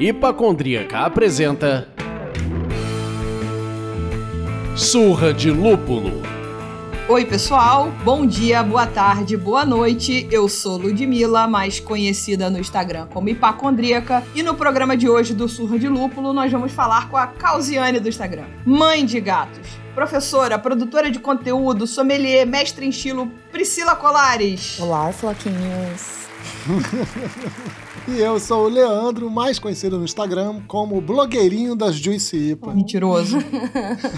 Hipacondríaca apresenta Surra de Lúpulo. Oi, pessoal. Bom dia, boa tarde, boa noite. Eu sou Ludmilla, mais conhecida no Instagram como Hipacondríaca. E no programa de hoje do Surra de Lúpulo, nós vamos falar com a Causiane do Instagram. Mãe de gatos. Professora, produtora de conteúdo, sommelier, mestre em estilo, Priscila Colares. Olá, floquinhos. E eu sou o Leandro, mais conhecido no Instagram como blogueirinho das Juicy IPA. Mentiroso.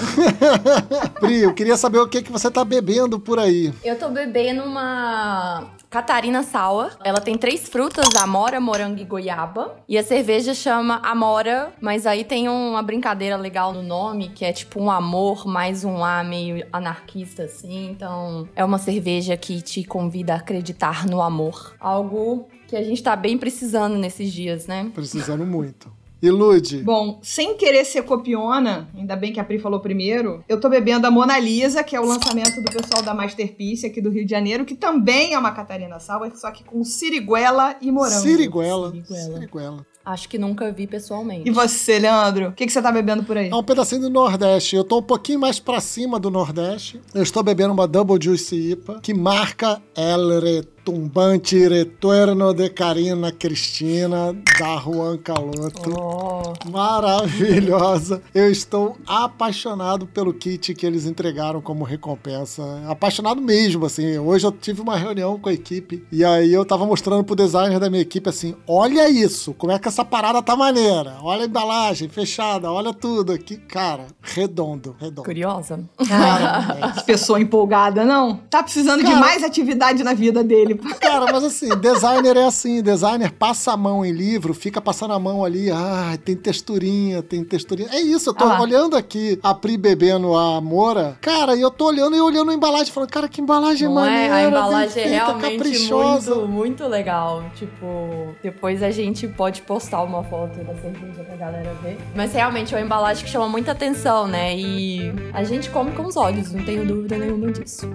Pri, eu queria saber o que, que você tá bebendo por aí. Eu tô bebendo uma Catarina Sour. Ela tem três frutas, amora, morango e goiaba. E a cerveja chama Amora, mas aí tem uma brincadeira legal no nome, que é tipo um amor mais um A meio anarquista, assim. Então, é uma cerveja que te convida a acreditar no amor. Algo que a gente tá bem precisando nesses dias, né? Precisando muito. Ilude. Bom, sem querer ser copiona, ainda bem que a Pri falou primeiro, eu tô bebendo a Mona Lisa, que é o lançamento do pessoal da Masterpiece aqui do Rio de Janeiro, que também é uma Catarina Salva, só que com siriguela e morango. Siriguela. Siriguela. Siriguela. Acho que nunca vi pessoalmente. E você, Leandro? O que, que você tá bebendo por aí? É um pedacinho do Nordeste. Eu tô um pouquinho mais pra cima do Nordeste. Eu estou bebendo uma Double Juicy IPA que marca El Retumbante Retorno de Karina Cristina da Juan Caloto. Oh, Maravilhosa. Eu estou apaixonado pelo kit que eles entregaram como recompensa. Apaixonado mesmo, assim. Hoje eu tive uma reunião com a equipe e aí eu tava mostrando pro designer da minha equipe assim: olha isso, como é que essa parada tá maneira. Olha a embalagem fechada, olha tudo aqui. Cara, redondo, redondo. curiosa? Cara, pessoa empolgada, não? Tá precisando de Cara- mais atividade na vida dele. Cara, mas assim, designer é assim, designer passa a mão em livro, fica passando a mão ali, ah, tem texturinha, tem texturinha. É isso, eu tô Ah olhando aqui a Pri bebendo a Moura, cara, e eu tô olhando e olhando a embalagem, falando, cara, que embalagem Não maneira, é? A embalagem é realmente caprichosa. muito, muito legal. Tipo, depois a gente pode postar uma foto da cerveja pra galera ver. Mas realmente é uma embalagem que chama muita atenção, né? E a gente come com os olhos, não tenho dúvida nenhuma disso.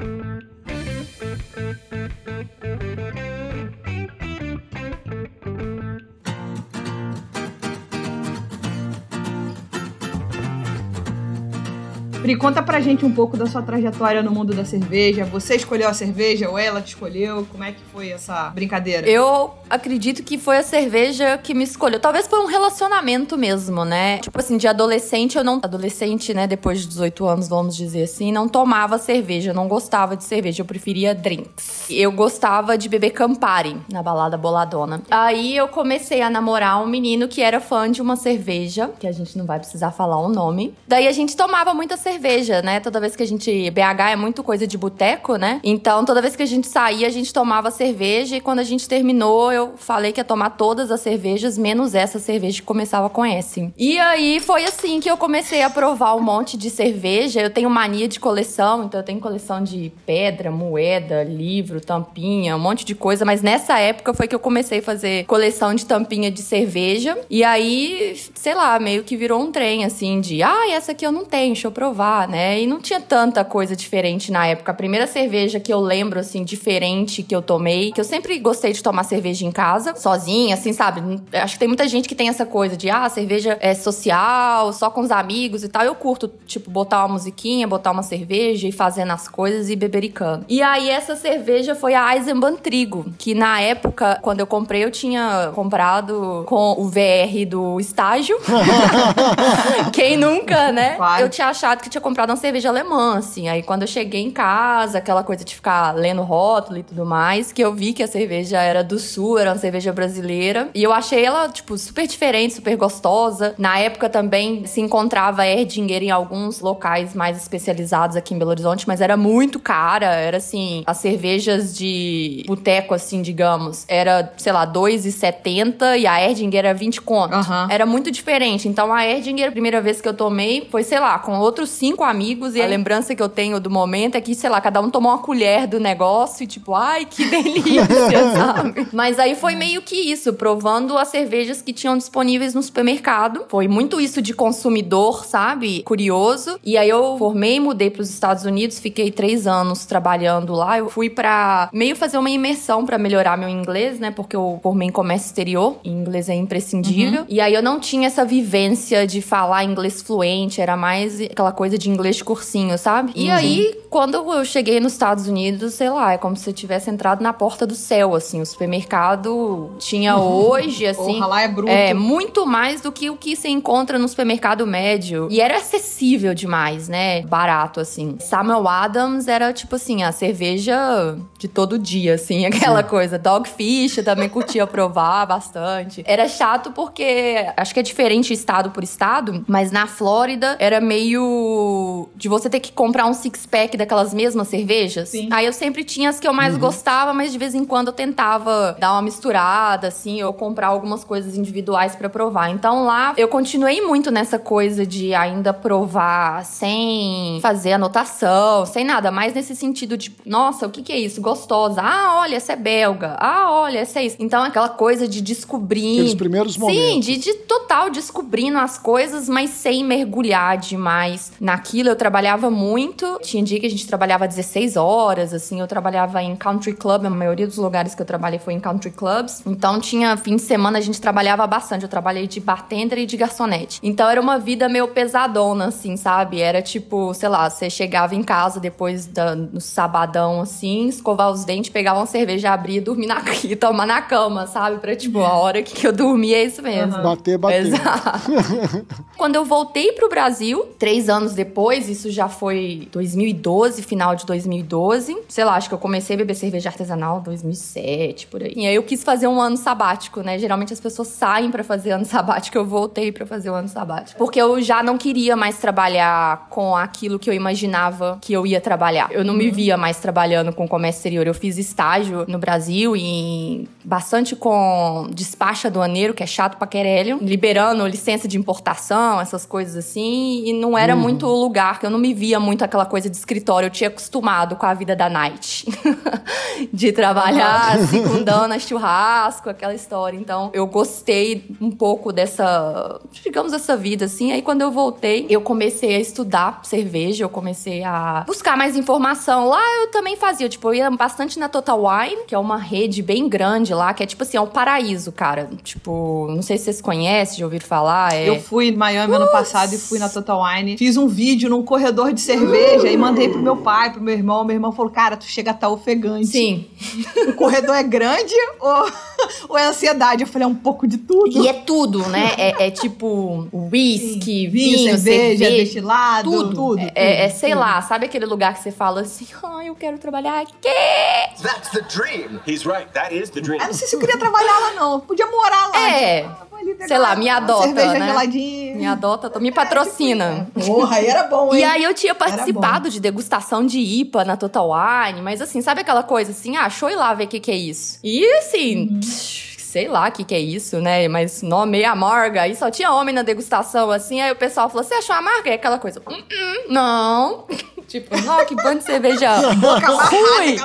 thank you Pri, conta pra gente um pouco da sua trajetória no mundo da cerveja. Você escolheu a cerveja ou ela te escolheu? Como é que foi essa brincadeira? Eu acredito que foi a cerveja que me escolheu. Talvez foi um relacionamento mesmo, né? Tipo assim, de adolescente eu não. Adolescente, né? Depois de 18 anos, vamos dizer assim, não tomava cerveja, não gostava de cerveja, eu preferia drinks. Eu gostava de beber Campari na balada boladona. Aí eu comecei a namorar um menino que era fã de uma cerveja, que a gente não vai precisar falar o nome. Daí a gente tomava muita cerveja, né? Toda vez que a gente. BH é muito coisa de boteco, né? Então toda vez que a gente saía, a gente tomava cerveja e quando a gente terminou, eu falei que ia tomar todas as cervejas, menos essa cerveja que começava com S. E aí foi assim que eu comecei a provar um monte de cerveja. Eu tenho mania de coleção, então eu tenho coleção de pedra, moeda, livro, tampinha, um monte de coisa. Mas nessa época foi que eu comecei a fazer coleção de tampinha de cerveja. E aí, sei lá, meio que virou um trem assim de, ah, essa aqui eu não tenho, deixa eu provar, né? E não tinha tanta coisa diferente na época. A primeira cerveja que eu lembro, assim, diferente que eu tomei, que eu sempre gostei de tomar cerveja em casa, sozinha, assim, sabe? Acho que tem muita gente que tem essa coisa de, ah, cerveja é social, só com os amigos e tal. Eu curto, tipo, botar uma musiquinha, botar uma cerveja e fazendo as coisas e bebericando. E aí, essa cerveja foi a Eisenbahn Trigo, que na época, quando eu comprei, eu tinha comprado com o VR do estágio. Quem nunca, né? Claro. Eu tinha achado que tinha comprado uma cerveja alemã, assim. Aí quando eu cheguei em casa, aquela coisa de ficar lendo rótulo e tudo mais, que eu vi que a cerveja era do sul, era uma cerveja brasileira. E eu achei ela, tipo, super diferente, super gostosa. Na época também se encontrava Erdinger em alguns locais mais especializados aqui em Belo Horizonte, mas era muito cara. Era assim, as cervejas de boteco, assim, digamos, era, sei lá, 2,70 e a Erdinger era 20 conto. Aham. Era muito diferente. Então a Erdinger, a primeira vez que eu tomei, foi, sei lá, com outros cinco amigos e a lembrança que eu tenho do momento é que, sei lá, cada um tomou uma colher do negócio e tipo, ai, que delícia, sabe? Mas aí foi meio que isso, provando as cervejas que tinham disponíveis no supermercado. Foi muito isso de consumidor, sabe? Curioso. E aí eu formei, mudei para os Estados Unidos, fiquei três anos trabalhando lá. Eu fui para meio fazer uma imersão para melhorar meu inglês, né? Porque eu formei em comércio exterior, e inglês é imprescindível. Uhum. E aí eu não tinha essa vivência de falar inglês fluente, era mais aquela coisa de inglês de cursinho, sabe? E uhum. aí, quando eu cheguei nos Estados Unidos, sei lá, é como se eu tivesse entrado na porta do céu, assim. O supermercado tinha hoje, assim. Porra, lá é bruto. É, muito mais do que o que se encontra no supermercado médio. E era acessível demais, né? Barato, assim. Samuel Adams era, tipo assim, a cerveja de todo dia, assim, aquela Sim. coisa. Dogfish eu também curtia provar bastante. Era chato porque acho que é diferente estado por estado, mas na Flórida era meio de você ter que comprar um six-pack daquelas mesmas cervejas. Sim. Aí eu sempre tinha as que eu mais uhum. gostava, mas de vez em quando eu tentava dar uma misturada, assim, ou comprar algumas coisas individuais para provar. Então lá eu continuei muito nessa coisa de ainda provar sem fazer anotação, sem nada, mais nesse sentido de, nossa, o que, que é isso? Gostosa. Ah, olha, essa é belga. Ah, olha, essa é isso. Então aquela coisa de descobrir. Aqueles primeiros momentos. Sim, de, de total descobrindo as coisas, mas sem mergulhar demais naquilo. Eu trabalhava muito. Tinha dia que a gente trabalhava 16 horas, assim. Eu trabalhava em country club. A maioria dos lugares que eu trabalhei foi em country clubs. Então tinha fim de semana a gente trabalhava bastante. Eu trabalhei de bartender e de garçonete. Então era uma vida meio pesadona, assim, sabe? Era tipo, sei lá, você chegava em casa depois da, no sabadão, assim, escovar os dentes, pegava uma cerveja, abrir e dormir na, e tomar na cama, sabe? Pra, tipo, a hora que eu dormi é isso mesmo. Uhum. Bater, bater. Exato. Quando eu voltei pro Brasil, três anos depois, isso já foi 2012, final de 2012. Sei lá, acho que eu comecei a beber cerveja artesanal 2007, por aí. E aí eu quis fazer um ano sabático, né? Geralmente as pessoas saem para fazer ano sabático, eu voltei para fazer o ano sabático. Porque eu já não queria mais trabalhar com aquilo que eu imaginava que eu ia trabalhar. Eu não me via mais trabalhando com comércio exterior. Eu fiz estágio no Brasil e bastante com despacho aduaneiro, que é chato pra querelho, liberando licença de importação, essas coisas assim, e não era uhum. muito o lugar, que eu não me via muito aquela coisa de escritório, eu tinha acostumado com a vida da night. de trabalhar uhum. segundando a churrasco, aquela história. Então, eu gostei um pouco dessa, digamos, essa vida, assim. Aí, quando eu voltei, eu comecei a estudar cerveja, eu comecei a buscar mais informação. Lá eu também fazia, tipo, eu ia bastante na Total Wine, que é uma rede bem grande lá, que é tipo assim, é um paraíso, cara. Tipo, não sei se vocês conhecem, já ouviram falar. É... Eu fui em Miami ano passado e fui na Total Wine. Fiz um vídeo num corredor de cerveja e mandei pro meu pai, pro meu irmão. Meu irmão falou: Cara, tu chega a estar tá ofegante. Sim. O corredor é grande ou, ou é ansiedade? Eu falei: É um pouco de tudo. E é tudo, né? É, é tipo whisky, vinho, vinho, cerveja, cerveja destilado, tudo. tudo, é, é, é, sei tudo. lá, sabe aquele lugar que você fala assim: Ai, oh, eu quero trabalhar aqui. That's the dream. He's right. That is the dream. Eu não sei se eu queria trabalhar lá, não. Podia morar lá. É. Tipo, sei lá, me adota, cerveja né? Geladinha. Me adota, me patrocina. É, tipo, porra, aí era bom, hein? E aí eu tinha participado de degustação de IPA na Total Wine, mas assim, sabe aquela coisa assim, ah, eu ir lá ver o que, que é isso. E assim. Uhum. sei lá o que, que é isso, né? Mas nome amarga. Aí só tinha homem na degustação, assim. Aí o pessoal falou: Você achou amarga? E aquela coisa: hum, hum, Não. Tipo, não, que bando de cerveja ruim.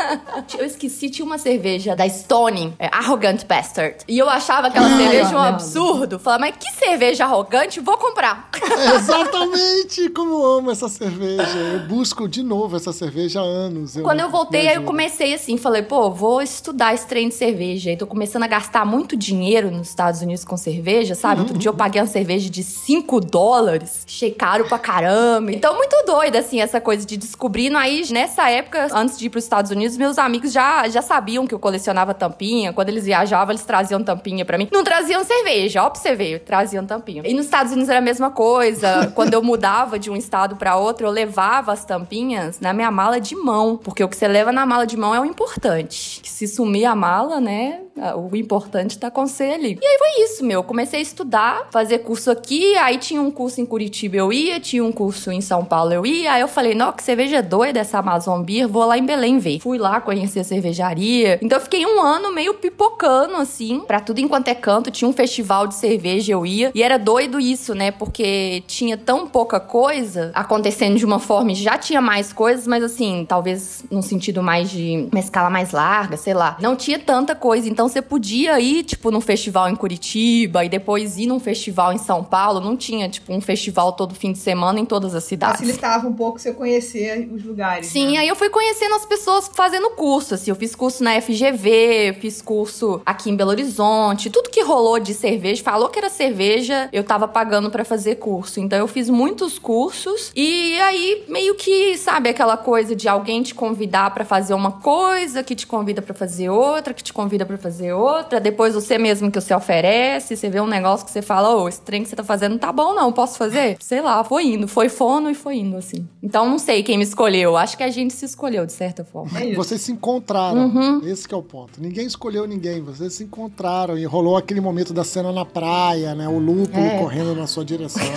eu esqueci, tinha uma cerveja da Stone, é, Arrogant Bastard. E eu achava aquela Ai, cerveja um absurdo. Falava, mas que cerveja arrogante, vou comprar. exatamente como eu amo essa cerveja. Eu busco de novo essa cerveja há anos. Eu Quando eu voltei, aí eu comecei assim, falei, pô, vou estudar esse trem de cerveja. E tô começando a gastar muito dinheiro nos Estados Unidos com cerveja, sabe? Uhum. Outro dia eu paguei uma cerveja de 5 dólares. Achei caro pra caramba. Então, muito doida, assim, essa coisa de descobrindo. Aí, nessa época, antes de ir para os Estados Unidos, meus amigos já, já sabiam que eu colecionava tampinha. Quando eles viajavam, eles traziam tampinha para mim. Não traziam cerveja, ó, pra você ver, traziam tampinha. E nos Estados Unidos era a mesma coisa. Quando eu mudava de um estado para outro, eu levava as tampinhas na minha mala de mão. Porque o que você leva na mala de mão é o importante. Que se sumir a mala, né? O importante tá com você ali. E aí foi isso, meu. Comecei a estudar, fazer curso aqui, aí tinha um curso em Curitiba, eu ia, tinha um curso em São Paulo, eu ia. Aí eu falei, não, que cerveja doida essa Amazon Beer, vou lá em Belém ver. Fui lá conhecer a cervejaria. Então eu fiquei um ano meio pipocando, assim, pra tudo enquanto é canto. Tinha um festival de cerveja, eu ia. E era doido isso, né? Porque tinha tão pouca coisa acontecendo de uma forma e já tinha mais coisas, mas assim, talvez num sentido mais de uma escala mais larga, sei lá. Não tinha tanta coisa. Então você podia ir, tipo, num festival em Curitiba e depois ir num festival em São Paulo. Não tinha, tipo, um festival todo fim de semana em todas as cidades. Facilitava um pouco você conhecer os lugares. Sim, né? aí eu fui conhecendo as pessoas fazendo curso, assim. Eu fiz curso na FGV, fiz curso aqui em Belo Horizonte. Tudo que rolou de cerveja, falou que era cerveja, eu tava pagando para fazer curso. Então eu fiz muitos cursos e aí meio que, sabe, aquela coisa de alguém te convidar para fazer uma coisa, que te convida para fazer outra, que te convida para fazer outra, depois você mesmo que você oferece, você vê um negócio que você fala, ô, oh, esse trem que você tá fazendo não tá bom não, posso fazer? Sei lá, foi indo, foi fono e foi indo, assim. Então não sei quem me escolheu, acho que a gente se escolheu, de certa forma. É vocês se encontraram, uhum. esse é o ponto. Ninguém escolheu ninguém, vocês se encontraram e rolou aquele momento da cena na praia, né, o lúpulo é. correndo na sua direção.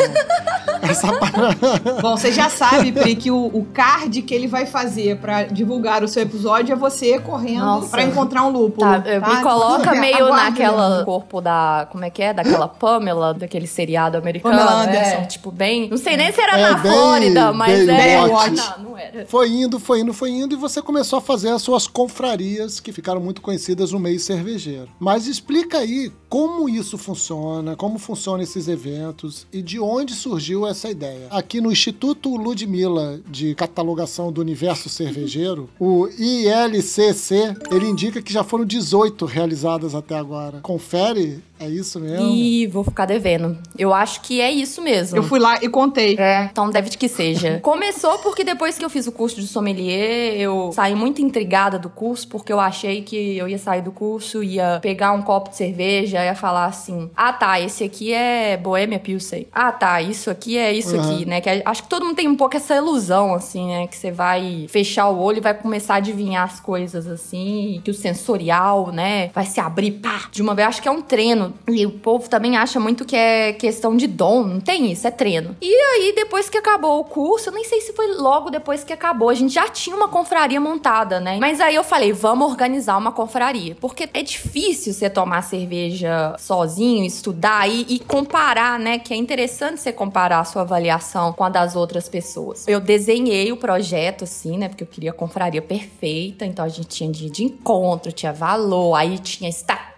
Essa Bom, você já sabe, Pri, que o, o, card que ele vai fazer para divulgar o seu episódio é você correndo para encontrar um lúpulo. Tá, tá? Coloca meio naquela corpo da. Como é que é? Daquela Pamela, daquele seriado americano. Pamela Anderson. É, tipo, bem. Não sei nem se era é, na bem, Flórida, mas é. Não, não era. Foi indo, foi indo, foi indo, e você começou a fazer as suas confrarias que ficaram muito conhecidas no meio cervejeiro. Mas explica aí como isso funciona, como funcionam esses eventos e de onde surgiu essa ideia. Aqui no Instituto Ludmilla de Catalogação do Universo Cervejeiro, o ILCC, ele indica que já foram 18 realizadas até agora. Confere é isso mesmo? Ih, vou ficar devendo. Eu acho que é isso mesmo. Eu fui lá e contei. É, então deve que seja. Começou porque depois que eu fiz o curso de sommelier, eu saí muito intrigada do curso, porque eu achei que eu ia sair do curso, ia pegar um copo de cerveja, ia falar assim: ah tá, esse aqui é Boêmia Pilsen. Ah tá, isso aqui é isso uhum. aqui, né? Que acho que todo mundo tem um pouco essa ilusão, assim, né? Que você vai fechar o olho e vai começar a adivinhar as coisas, assim, que o sensorial, né? Vai se abrir, pá, de uma vez. Acho que é um treino treino. E o povo também acha muito que é questão de dom. Não tem isso, é treino. E aí, depois que acabou o curso, eu nem sei se foi logo depois que acabou, a gente já tinha uma confraria montada, né? Mas aí eu falei, vamos organizar uma confraria. Porque é difícil você tomar cerveja sozinho, estudar e, e comparar, né? Que é interessante você comparar a sua avaliação com a das outras pessoas. Eu desenhei o projeto, assim, né? Porque eu queria a confraria perfeita. Então a gente tinha dia de encontro, tinha valor, aí tinha estatística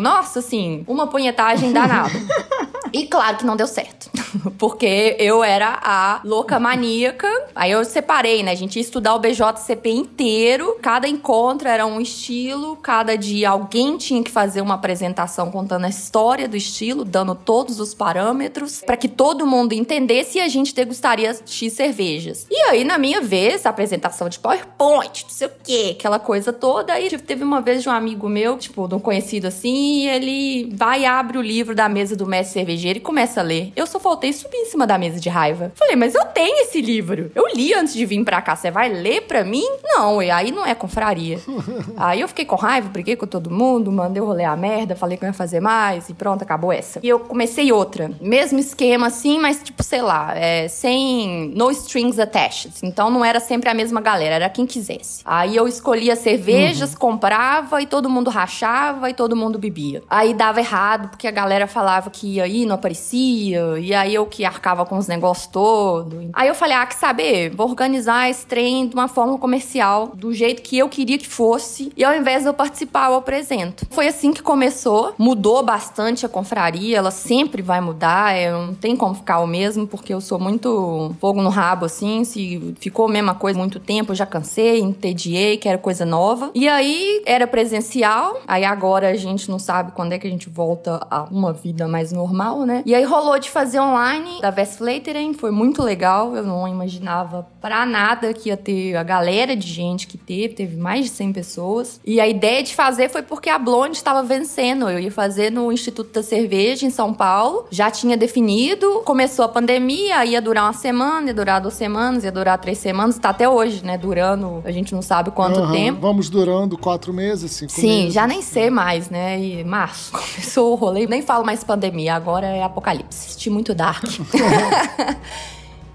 Nossa, assim, uma punhetagem danada. e claro que não deu certo. Porque eu era a louca maníaca. Aí eu separei, né? A gente ia estudar o BJCP inteiro. Cada encontro era um estilo. Cada dia alguém tinha que fazer uma apresentação contando a história do estilo, dando todos os parâmetros, para que todo mundo entendesse e a gente degustaria X cervejas. E aí, na minha vez, a apresentação de PowerPoint, não sei o quê, aquela coisa toda. Aí teve uma vez de um amigo meu, tipo, não conhecia conhecido assim, e ele vai abre o livro da mesa do mestre cervejeiro e começa a ler. Eu só faltei subir em cima da mesa de raiva. Falei, mas eu tenho esse livro. Eu li antes de vir pra cá. Você vai ler pra mim? Não, e aí não é confraria. aí eu fiquei com raiva, briguei com todo mundo, mandei rolê a merda, falei que eu ia fazer mais e pronto, acabou essa. E eu comecei outra. Mesmo esquema assim, mas tipo, sei lá, é, sem no strings attached. Então não era sempre a mesma galera, era quem quisesse. Aí eu escolhia cervejas, uhum. comprava e todo mundo rachava e todo mundo bebia. Aí dava errado, porque a galera falava que ia ir, não aparecia, e aí eu que arcava com os negócios todos. Aí eu falei, ah, que saber, vou organizar esse trem de uma forma comercial, do jeito que eu queria que fosse, e ao invés de eu participar, eu apresento. Foi assim que começou, mudou bastante a confraria, ela sempre vai mudar, é, não tem como ficar o mesmo, porque eu sou muito fogo no rabo, assim, se ficou a mesma coisa muito tempo, eu já cansei, entediei, quero coisa nova. E aí era presencial, aí agora a gente não sabe quando é que a gente volta a uma vida mais normal, né? E aí rolou de fazer online da Westflateren, foi muito legal, eu não imaginava pra nada que ia ter a galera de gente que teve, teve mais de 100 pessoas. E a ideia de fazer foi porque a Blonde estava vencendo. Eu ia fazer no Instituto da Cerveja em São Paulo, já tinha definido, começou a pandemia, ia durar uma semana, ia durar duas semanas, ia durar três semanas, tá até hoje, né? Durando, a gente não sabe quanto Aham, tempo. Vamos durando quatro meses, cinco Sim, meses. já nem sei mais, né? E março começou o rolê, nem falo mais pandemia, agora é apocalipse. Assisti muito Dark.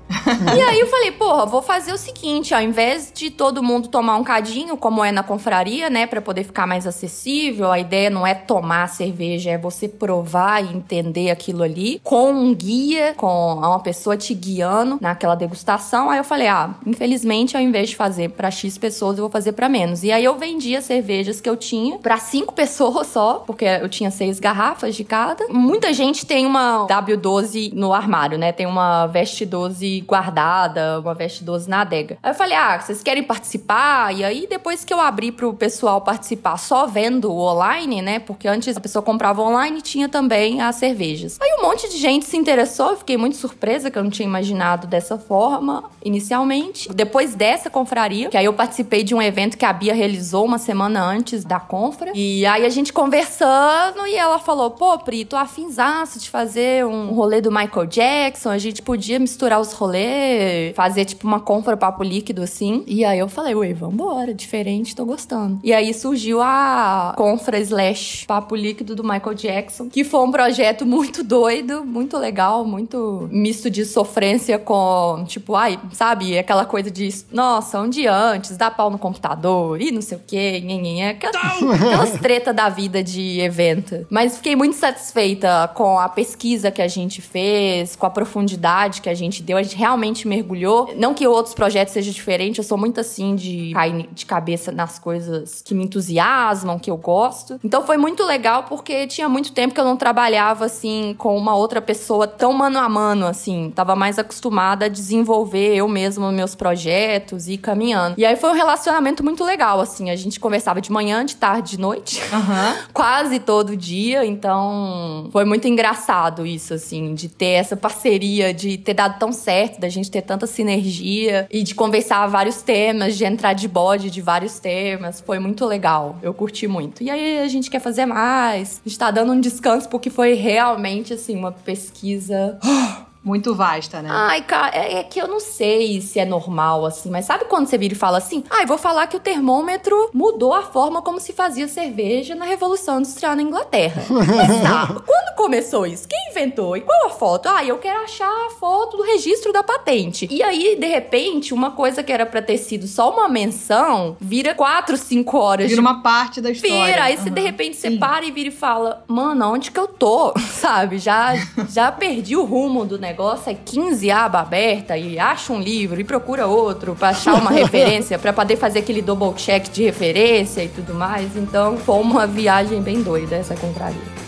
e aí eu falei, porra, vou fazer o seguinte, ao invés de todo mundo tomar um cadinho, como é na confraria, né, Pra poder ficar mais acessível, a ideia não é tomar cerveja, é você provar e entender aquilo ali com um guia, com uma pessoa te guiando naquela degustação. Aí eu falei, ah, infelizmente ao invés de fazer pra X pessoas, eu vou fazer pra menos. E aí eu vendia cervejas que eu tinha pra cinco pessoas só, porque eu tinha seis garrafas de cada. Muita gente tem uma W12 no armário, né? Tem uma Veste 12 guardada, uma Veste 12 na adega. Aí eu falei, ah, vocês querem participar? E aí depois que eu abri pro pessoal participar só vendo online, né? Porque antes a pessoa comprava online e tinha também as cervejas. Aí um monte de gente se interessou, eu fiquei muito surpresa que eu não tinha imaginado dessa forma inicialmente. Depois dessa confraria, que aí eu participei de um evento que a Bia realizou uma semana antes da confra. E aí a gente conversando e ela falou: pô, Pri, tô afinzaço de fazer um rolê do Michael Jackson. A gente podia misturar os rolês, fazer tipo uma confra papo líquido assim. E aí eu falei: ué, vambora, diferente, tô gostando. E aí surgiu a confra slash papo líquido do Michael Jackson, que foi um projeto muito doido, muito legal, muito misto de sofrência com, tipo, ai, sabe, aquela coisa de, nossa, um dia antes, dá pau no computador e não sei o quê, nhenhenhé, aquelas, aquelas treta da vida de evento. Mas fiquei muito satisfeita com a pesquisa que a gente fez, com a profundidade que a gente deu, a gente realmente mergulhou. Não que outros projetos sejam diferentes, eu sou muito assim de cair de cabeça nas coisas que me entusiasmam, que eu gosto. Então foi muito legal porque tinha muito tempo que eu não trabalhava assim com uma outra pessoa tão mano a mano, assim. Tava mais acostumada a desenvolver eu mesma meus projetos e ir caminhando. E aí foi um relacionamento muito legal, assim. A gente conversava de manhã, de tarde, de noite. Aham. Quase todo dia, então foi muito engraçado isso, assim, de ter essa parceria, de ter dado tão certo, da gente ter tanta sinergia e de conversar vários temas, de entrar de bode de vários temas. Foi muito legal. Eu curti muito. E aí a gente quer fazer mais. A gente tá dando um descanso porque foi realmente, assim, uma pesquisa Muito vasta, né? Ai, cara, é, é que eu não sei se é normal, assim, mas sabe quando você vira e fala assim? Ai, vou falar que o termômetro mudou a forma como se fazia cerveja na Revolução Industrial na Inglaterra. Mas tá, quando começou isso? Quem inventou? E qual a foto? Ah, eu quero achar a foto do registro da patente. E aí, de repente, uma coisa que era pra ter sido só uma menção, vira quatro, cinco horas Vira de uma parte da história. Vira, aí você Aham. de repente você Sim. para e vira e fala, mano, onde que eu tô? Sabe? Já, já perdi o rumo do negócio, é 15 aba aberta e acha um livro e procura outro pra achar uma referência, pra poder fazer aquele double check de referência e tudo mais. Então foi uma viagem bem doida essa compraria.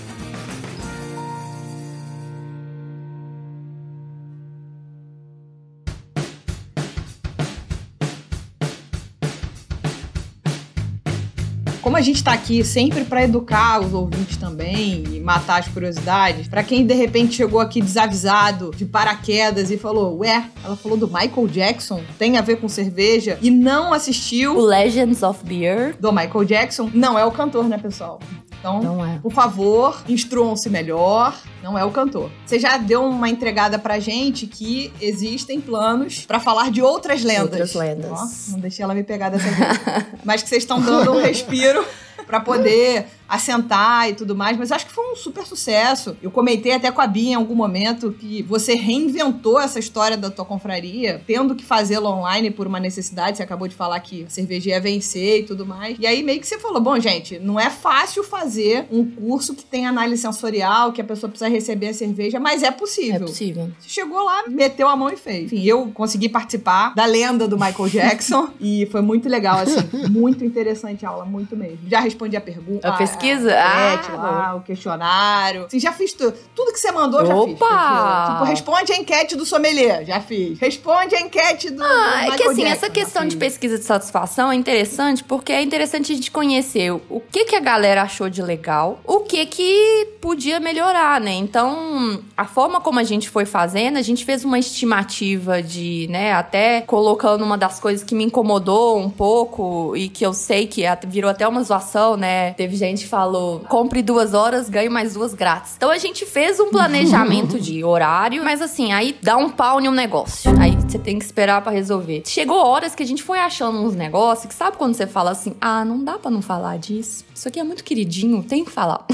Como a gente tá aqui sempre pra educar os ouvintes também e matar as curiosidades, pra quem de repente chegou aqui desavisado, de paraquedas e falou: Ué, ela falou do Michael Jackson, tem a ver com cerveja, e não O assistiu Legends of Beer do Michael Jackson, não é o cantor, né, pessoal? Então, não é. por favor, instruam-se melhor, não é o cantor. Você já deu uma entregada pra gente que existem planos pra falar de outras lendas. Outras lendas. Ó, não deixei ela me pegar dessa vez. Mas que vocês estão dando um respiro pra poder assentar e tudo mais, mas acho que foi um super sucesso. Eu comentei até com a Bia em algum momento que você reinventou essa história da tua confraria, tendo que fazê-la online por uma necessidade. Você acabou de falar que a cerveja ia vencer e tudo mais. E aí meio que você falou: bom, gente, não é fácil fazer um curso que tem análise sensorial, que a pessoa precisa receber a cerveja, mas é É possível. possível. Você chegou lá, meteu a mão e fez. Enfim, eu consegui participar da lenda do Michael Jackson e foi muito legal, assim. muito interessante a aula, muito mesmo. Já respondi a pergunta. A pesquisa pesquisa? Ah, Ah, lá, o questionário. Assim, já fiz tudo. Tudo que você mandou, já fiz. Opa! Ó. Tipo, responde a enquete do sommelier, já fiz. Responde a enquete do. Ah, do é que assim, Jackson, essa questão de pesquisa de satisfação é interessante porque é interessante a gente conhecer o que, que a galera achou de legal, o que que podia melhorar, né? Então, a forma como a gente foi fazendo, a gente fez uma estimativa de, né, até colocando uma das coisas que me incomodou um pouco e que eu sei que virou até uma zoação, né? Teve gente que falou, compre duas horas, ganhe mais duas grátis. Então, a gente fez um planejamento de horário, mas assim, aí dá um pau em um negócio. Aí você tem que esperar pra resolver. Chegou horas que a gente foi achando uns negócios que sabe quando você fala assim: ah, não dá pra não falar disso. Isso aqui é muito queridinho, tem que falar.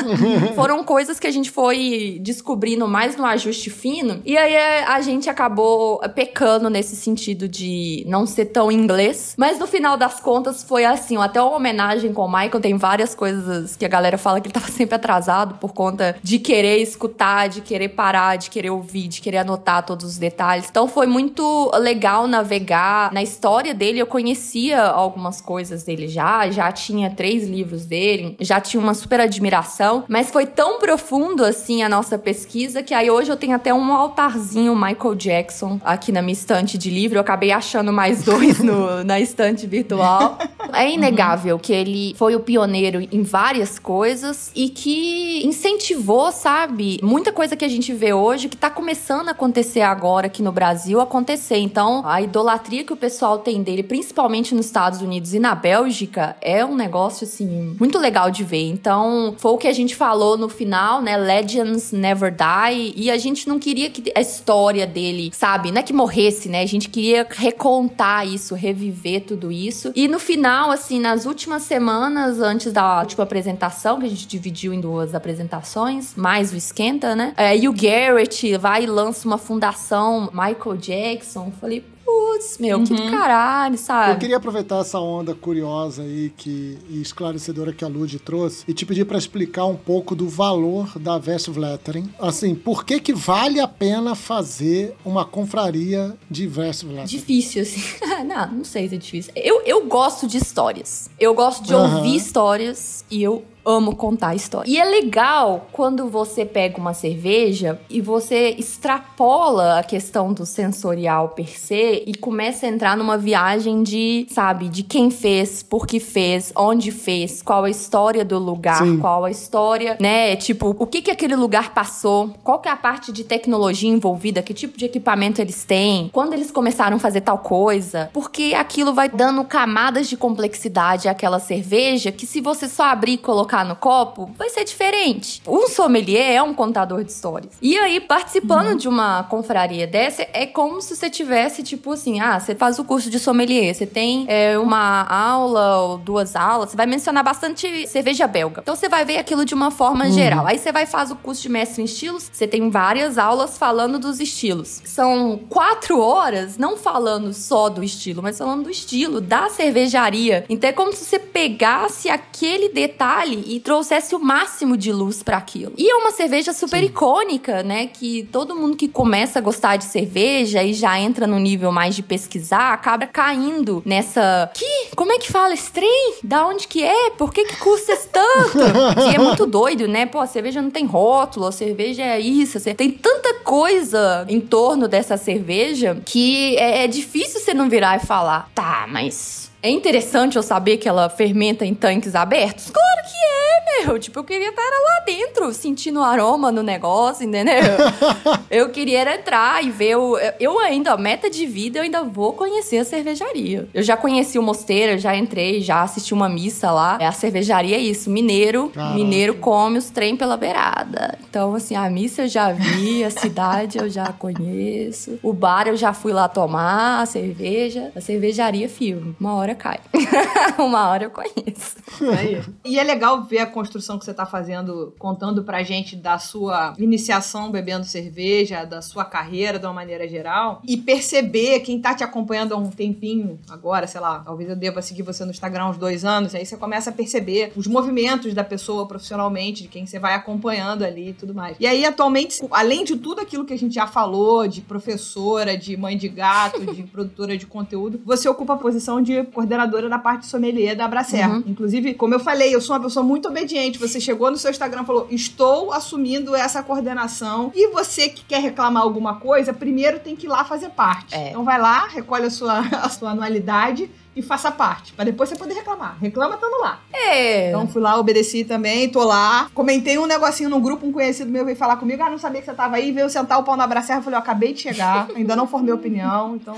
Foram coisas que a gente foi descobrindo mais no ajuste fino. E aí é, a gente acabou pecando nesse sentido de não ser tão inglês. Mas no final das contas foi assim, até uma homenagem com o Michael. Tem várias coisas que a galera fala que ele tava sempre atrasado por conta de querer escutar, de querer parar, de querer ouvir, de querer anotar todos os detalhes. Então foi muito legal navegar na história dele. Eu conhecia algumas coisas dele já, já tinha três livros dele, já tinha uma super admiração, mas foi tão profundo assim a nossa pesquisa que aí hoje eu tenho até um altarzinho Michael Jackson aqui na minha estante de livro. Eu acabei achando mais dois no- na estante virtual. É inegável que ele foi o pioneiro em várias coisas e que incentivou, sabe, muita coisa que a gente vê hoje que tá começando a acontecer agora aqui no Brasil acontecer. Então, a idolatria que o pessoal tem dele, principalmente nos Estados Unidos e na Bélgica, é um negócio assim muito legal de ver. Então, foi o que a gente falou no final, né? Legends never die e a gente não queria que a história dele, sabe, não é que morresse, né? A gente queria recontar isso, reviver tudo isso. E no final, assim, nas últimas semanas antes da última apresentação, que a gente dividiu em duas apresentações, mais o esquenta, né? É, e o Garrett vai e lança uma fundação Michael Jackson. Falei, putz, meu, que do caralho, Eu sabe? queria aproveitar essa onda curiosa aí que, e esclarecedora que a Lud trouxe e te pedir para explicar um pouco do valor da Vestvletering. Assim, por que que vale a pena fazer uma confraria de Vestvletering? Difícil, assim. não, não sei se é difícil. Eu, eu gosto de histórias. Eu gosto de Aham. ouvir histórias e eu amo contar histórias. E é legal quando você pega uma cerveja e você extrapola a questão do sensorial per se e começa a entrar numa viagem de, sabe, de quem fez, por que fez, onde fez, qual a história do lugar, Sim. qual a história, né? Tipo, o que que aquele lugar passou, qual que é a parte de tecnologia envolvida, que tipo de equipamento eles têm, quando eles começaram a fazer tal coisa, porque aquilo vai dando camadas de complexidade àquela cerveja que se você só abrir e colocar no copo, vai ser diferente. Um sommelier é um contador de histórias. E aí, participando de uma confraria dessa, é como se você tivesse, tipo assim, ah, você faz o curso de sommelier, você tem é, uma aula ou duas aulas, você vai mencionar bastante cerveja belga. Então você vai ver aquilo de uma forma geral. Aí você vai fazer o curso de mestre em estilos, você tem várias aulas falando dos estilos. São quatro horas, não falando só do estilo, mas falando do estilo, da cervejaria. Então é como se você pegasse aquele detalhe e trouxesse o máximo de luz para aquilo. E é uma cerveja super icônica, né? Que todo mundo que começa a gostar de cerveja e já entra no nível mais de pesquisar, acaba caindo nessa. Que? Como é que fala esse trem? Da onde que é? Por que que custa tanto? e é muito doido, né? Pô, a cerveja não tem rótulo, a cerveja é isso. a cer- Tem tanta coisa em torno dessa cerveja que é, é difícil você não virar e falar, tá, mas. É interessante eu saber que ela fermenta em tanques abertos? Claro que é, meu. Tipo, eu queria estar lá dentro, sentindo o aroma no negócio, entendeu? eu queria era entrar e ver o. Eu ainda, meta de vida, eu ainda vou conhecer a cervejaria. Eu já conheci o mosteiro, já entrei, já assisti uma missa lá. É a cervejaria é isso, mineiro. Mineiro come os trem pela beirada. Então, assim, a missa eu já vi, a cidade eu já conheço. O bar eu já fui lá tomar a cerveja. A cervejaria, filho, uma hora cai. uma hora eu conheço. E é legal ver a construção que você tá fazendo, contando pra gente da sua iniciação bebendo cerveja, da sua carreira de uma maneira geral, e perceber quem tá te acompanhando há um tempinho agora, sei lá, talvez eu deva seguir você no Instagram há uns dois anos, aí você começa a perceber os movimentos da pessoa profissionalmente, de quem você vai acompanhando ali e tudo mais. E aí, atualmente, além de tudo aquilo que a gente já falou, de professora, de mãe de gato, de produtora de conteúdo, você ocupa a posição de coordenadora da parte sommelier da Abracer. Uhum. Inclusive, como eu falei, eu sou uma pessoa muito obediente. Você chegou no seu Instagram e falou: Estou assumindo essa coordenação. E você que quer reclamar alguma coisa, primeiro tem que ir lá fazer parte. É. Então vai lá, recolhe a sua, a sua anualidade e faça parte, para depois você poder reclamar. Reclama estando lá. É. Então fui lá, obedeci também, tô lá. Comentei um negocinho no grupo, um conhecido meu veio falar comigo, ah, não sabia que você tava aí, veio sentar o pau na bracerra, falei, eu acabei de chegar, ainda não formei opinião, então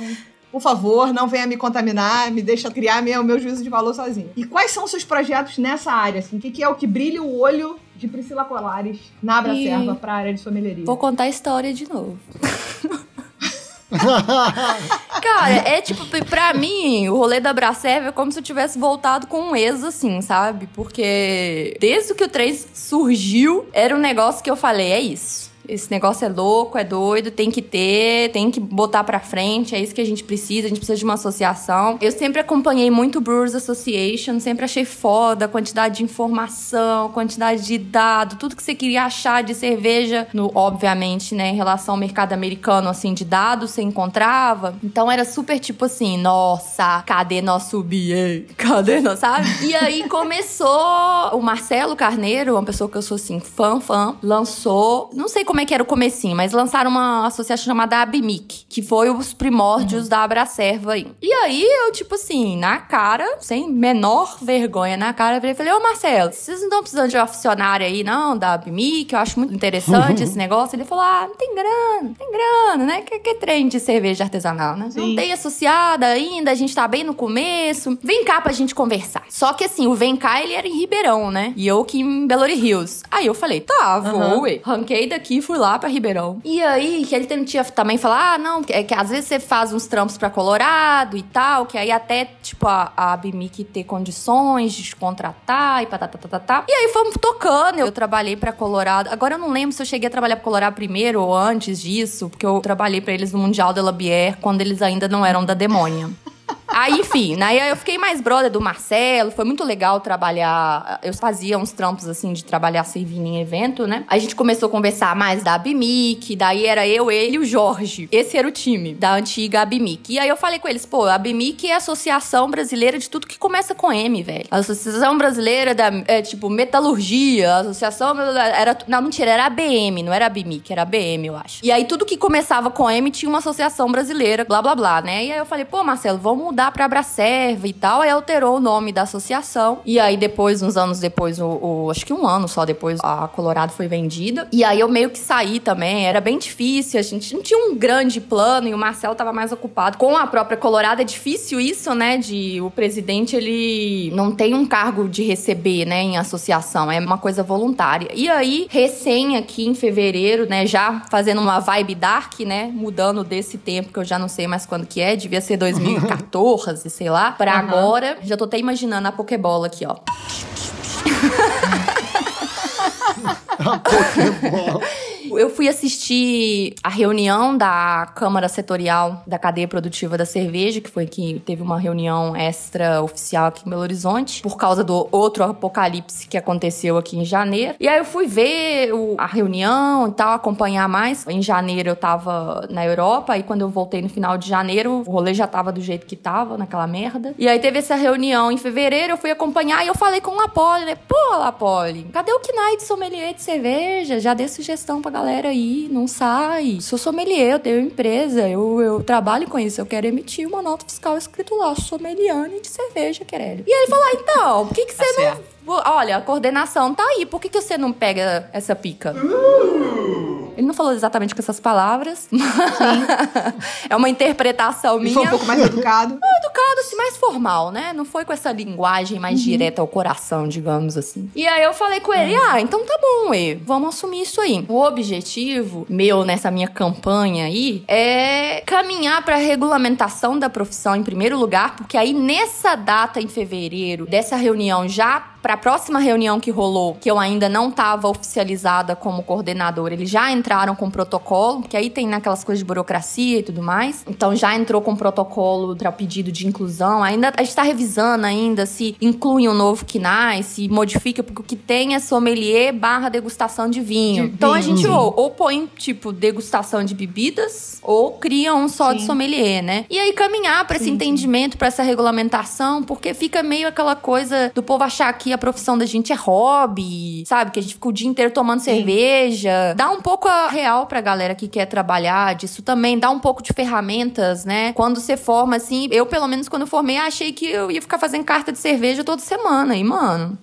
por favor, não venha me contaminar, me deixa criar meu, meu juízo de valor sozinho. E quais são seus projetos nessa área? Assim? O que, que é o que brilha o olho de Priscila Colares na Abra. Serva para a área de sommelieria? Vou contar a história de novo. Cara, é tipo, pra mim, o rolê da Bracerva é como se eu tivesse voltado com um ex, assim, sabe? Porque desde que o 3 surgiu, era um negócio que eu falei, é isso esse negócio é louco, é doido, tem que ter, tem que botar pra frente, é isso que a gente precisa, a gente precisa de uma associação. Eu sempre acompanhei muito o Brewers Association, sempre achei foda a quantidade de informação, quantidade de dado, tudo que você queria achar de cerveja, no, obviamente, né, em relação ao mercado americano, assim, de dados, você encontrava. Então era super tipo assim, nossa, cadê nosso BA? Cadê nosso, sabe? E aí começou o Marcelo Carneiro, uma pessoa que eu sou assim, fã, fã, lançou, não sei como é que era o comecinho, mas lançaram uma associação chamada ABMIC, que foi os primórdios uhum. da Abracerva aí. E aí eu, tipo assim, na cara, sem menor vergonha na cara, eu falei, ô Marcelo, vocês não estão precisando de um funcionário aí, não, da ABMIC? Eu acho muito interessante esse negócio. Ele falou, ah, não tem grana, não tem grana, né? Que, que trem de cerveja artesanal, né? Sim. Não tem associada ainda, a gente tá bem no começo. Vem cá pra gente conversar. Só que assim, o Vem cá, ele era em Ribeirão, né? E eu aqui em Belo Hills. Aí eu falei, tá, vou, uhum. ué. Ranquei daqui fui lá pra Ribeirão. E aí, que ele tinha também falar, ah, não, que, que às vezes você faz uns trampos pra Colorado e tal, que aí até, tipo, a, a Bimic ter condições de contratar e patatatá. E aí fomos tocando, eu trabalhei pra Colorado. Agora eu não lembro se eu cheguei a trabalhar pra Colorado primeiro ou antes disso, porque eu trabalhei pra eles no Mundial de la Bière, quando eles ainda não eram da Demônia. Aí, enfim, né, aí eu fiquei mais brother do Marcelo, foi muito legal trabalhar. Eu fazia uns trampos assim de trabalhar servindo em evento, né? A gente começou a conversar mais da Abimic, daí era eu, ele e o Jorge. Esse era o time da antiga Abimic. E aí eu falei com eles, pô, a Abimic é a Associação Brasileira de tudo que começa com M, velho. A Associação Brasileira da, é, tipo, Metalurgia, a Associação era não, mentira, era a BM, não era a era a BM, eu acho. E aí tudo que começava com M tinha uma associação brasileira, blá blá blá, né? E aí eu falei, pô, Marcelo, vamos mudar mudar pra Abracerva e tal. Aí alterou o nome da associação. E aí depois, uns anos depois, o, o, acho que um ano só depois, a Colorado foi vendida. E aí eu meio que saí também. Era bem difícil. A gente não tinha um grande plano e o Marcelo tava mais ocupado com a própria Colorado. É difícil isso, né? De o presidente, ele não tem um cargo de receber, né? Em associação. É uma coisa voluntária. E aí, recém aqui em fevereiro, né? Já fazendo uma vibe dark, né? Mudando desse tempo que eu já não sei mais quando que é. Devia ser 2014 e sei lá, pra uhum. agora. Já tô até imaginando a Pokébola aqui, ó. a Pokébola. Eu fui assistir a reunião da Câmara Setorial da Cadeia Produtiva da Cerveja, que foi que teve uma reunião extra oficial aqui em Belo Horizonte, por causa do outro apocalipse que aconteceu aqui em janeiro. E aí eu fui ver o, a reunião e tal, acompanhar mais. Em janeiro eu tava na Europa, e quando eu voltei no final de janeiro, o rolê já tava do jeito que tava, naquela merda. E aí teve essa reunião em fevereiro, eu fui acompanhar e eu falei com o Lapoli, né? Pô, Lapoli, cadê o Knight sommelier de cerveja? Já dei sugestão pra galera galera aí, não sai. Sou sommelier, eu tenho empresa, eu, eu trabalho com isso, eu quero emitir uma nota fiscal escrito lá, sommeliane de cerveja, Querelli. E ele falou, ah, então, por que, que tá você não... Olha, a coordenação tá aí, por que, que você não pega essa pica? Uh! Ele não falou exatamente com essas palavras. é uma interpretação Ele minha. foi um pouco mais educado. educado, assim, mais formal, né? Não foi com essa linguagem mais Uhum. direta ao coração, digamos assim. E aí eu falei com ele, ah, então tá bom, e vamos assumir isso aí. O objetivo meu nessa minha campanha aí é caminhar pra regulamentação da profissão em primeiro lugar, porque aí nessa data em fevereiro, dessa reunião já para a próxima reunião que rolou, que eu ainda não estava oficializada como coordenadora, eles já entraram com protocolo, que aí tem naquelas coisas de burocracia e tudo mais. Então já entrou com protocolo para pedido de inclusão. Ainda a gente está revisando ainda se inclui um novo KNAI, se modifica, porque o que tem é sommelier barra degustação de vinho. De então a vinho, gente sim. ou, ou põe, tipo, degustação de bebidas, ou cria um só de Sim. sommelier, né? E aí caminhar para esse sim. entendimento, para essa regulamentação, porque fica meio aquela coisa do povo achar que a profissão da gente é hobby, sabe? Que a gente fica o dia inteiro tomando cerveja. Dá um pouco a real pra galera que quer trabalhar disso também, dá um pouco de ferramentas, né? Quando você forma, assim, eu pelo menos quando eu formei, achei que eu ia ficar fazendo carta de cerveja toda semana. E, mano.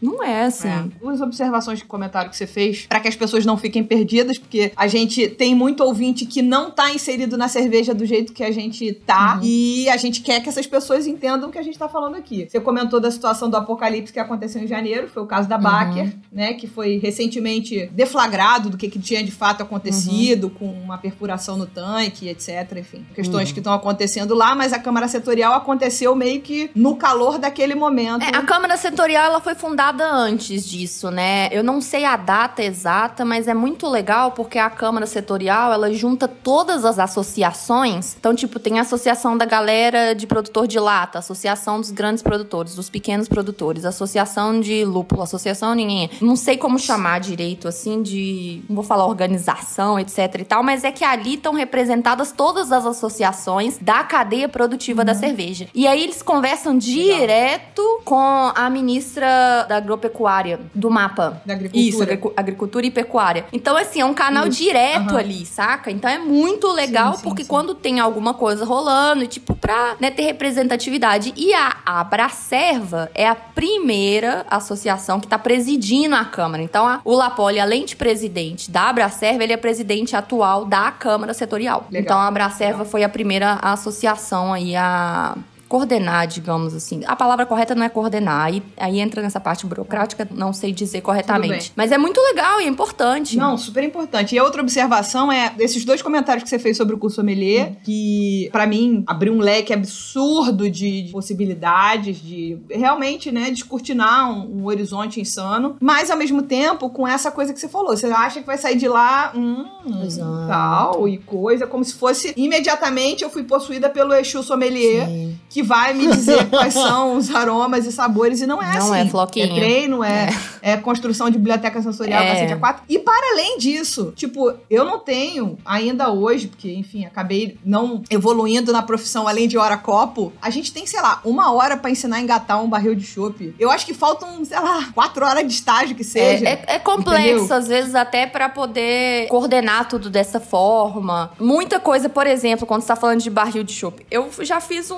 Não é assim. É. Duas observações de comentário que você fez, pra que as pessoas não fiquem perdidas, porque a gente tem muito ouvinte que não tá inserido na cerveja do jeito que a gente tá, Uhum. e a gente quer que essas pessoas entendam o que a gente tá falando aqui. Você comentou da situação do apocalipse que aconteceu em janeiro, foi o caso da Baker, né, que foi recentemente deflagrado do que, que tinha de fato acontecido, com uma perfuração no tanque, etc, enfim, questões que estão acontecendo lá, mas a Câmara Setorial aconteceu meio que no calor daquele momento. É, a Câmara Setorial ela foi fundada antes disso, né? Eu não sei a data exata, mas é muito legal porque a Câmara Setorial ela junta todas as associações. Então, tipo, tem a associação da galera de produtor de lata, associação dos grandes produtores, dos pequenos produtores, associação de lúpulo, associação ninguém. Não sei como chamar direito, assim, de. Não vou falar organização, etc e tal, mas é que ali estão representadas todas as associações da cadeia produtiva da cerveja. E aí eles conversam direto com a ministra da agropecuária do mapa. Da agricultura. Isso, agricu- agricultura e pecuária. Então, assim, é um canal Isso, direto aham. ali, saca? Então é muito legal, Sim, sim, porque sim. quando tem alguma coisa rolando, tipo, pra né, ter representatividade. E a Abracerva é a primeira associação que tá presidindo a Câmara. Então, a- o Lapoli, além de presidente da Abracerva, ele é presidente atual da Câmara Setorial. Legal, Então, a Abracerva legal. foi a primeira associação aí a coordenar, digamos assim. A palavra correta não é coordenar, aí, aí entra nessa parte burocrática, não sei dizer corretamente. Mas é muito legal e é importante. Não, super importante. E a outra observação é desses dois comentários que você fez sobre o curso sommelier, que pra mim abriu um leque absurdo de possibilidades, de realmente, né, descortinar um, um horizonte insano, mas ao mesmo tempo com essa coisa que você falou, você acha que vai sair de lá, hum, Exato. tal e coisa, como se fosse imediatamente eu fui possuída pelo Exu sommelier, Sim. que vai me dizer quais são os aromas e sabores, e não é Não assim. é, Floquinha. É treino, é, é construção de biblioteca sensorial, É. cacete a quatro. E para além disso, tipo, eu não tenho ainda hoje, porque, enfim, acabei não evoluindo na profissão além de hora copo, a gente tem, sei lá, uma hora pra ensinar a engatar um barril de chopp. Eu acho que faltam, sei lá, quatro horas de estágio que seja. É, é- é complexo, Entendeu? às vezes, até pra poder coordenar tudo dessa forma. Muita coisa, por exemplo, quando você tá falando de barril de chopp. Eu já fiz um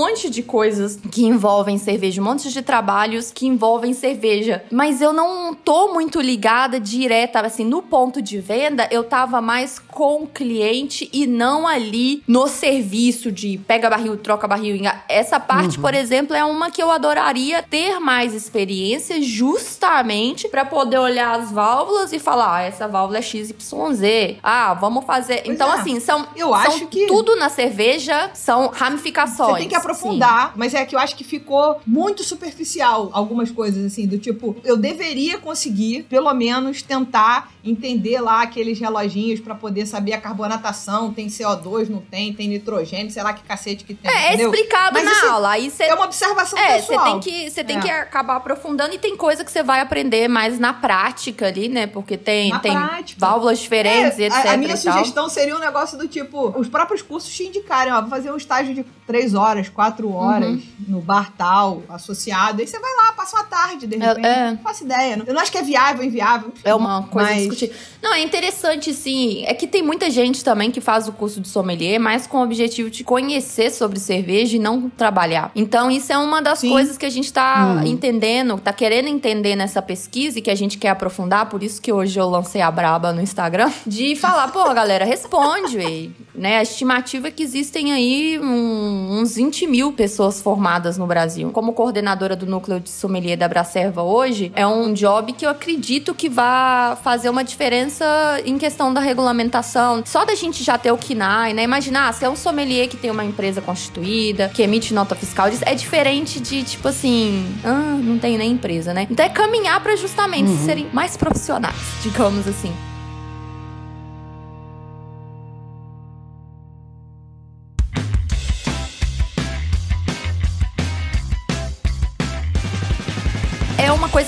monte de coisas que envolvem cerveja, um monte de trabalhos que envolvem cerveja. Mas eu não tô muito ligada direta, assim, no ponto de venda, eu tava mais com o cliente e não ali no serviço de pega barril, troca barril. Essa parte, por exemplo, é uma que eu adoraria ter mais experiência justamente pra poder olhar as válvulas e falar, ah, essa válvula é XYZ. Ah, vamos fazer. Pois então, é. assim, são, Eu são acho que- tudo na cerveja são ramificações. Você tem que aprofundar, mas é que eu acho que ficou muito superficial algumas coisas, assim, do tipo, eu deveria conseguir, pelo menos, tentar entender lá aqueles reloginhos pra poder saber a carbonatação, tem CO2, não tem, tem nitrogênio, sei lá que cacete que tem, É, é explicado Mas na isso aula. Aí você É uma observação É, você pessoal. tem que, você tem É. que acabar aprofundando e tem coisa que você vai aprender mais na prática ali, né? Porque tem, Na tem prática. válvulas diferentes É, e etc. a, a minha sugestão seria um negócio do tipo, os próprios cursos te indicarem, ó, vou fazer um estágio de três horas, quatro horas Uhum. no bar tal, associado. Aí você vai lá, passa uma tarde, de repente. é. Não faço ideia. Eu não acho que é viável inviável. É uma coisa Mas- discutir. Não, é interessante sim. É que tem muita gente também que faz o curso de sommelier, mas com o objetivo de conhecer sobre cerveja e não trabalhar. Então, isso é uma das sim. coisas que a gente tá uhum. entendendo, tá querendo entender nessa pesquisa e que a gente quer aprofundar, por isso que hoje eu lancei a braba no Instagram, de falar, pô, galera, responde, né? A estimativa é que existem aí um, uns 20 mil pessoas formadas no Brasil. Como coordenadora do núcleo de sommelier da Bracerva hoje, é um job que eu acredito que vai fazer uma diferença em questão da regulamentação. Só da gente já ter o KINAI, né? Imaginar, se é um sommelier que tem uma empresa constituída, que emite nota fiscal, é diferente de, tipo assim, ah, não tem nem empresa, né? Então é caminhar para justamente uhum. serem mais profissionais, digamos assim.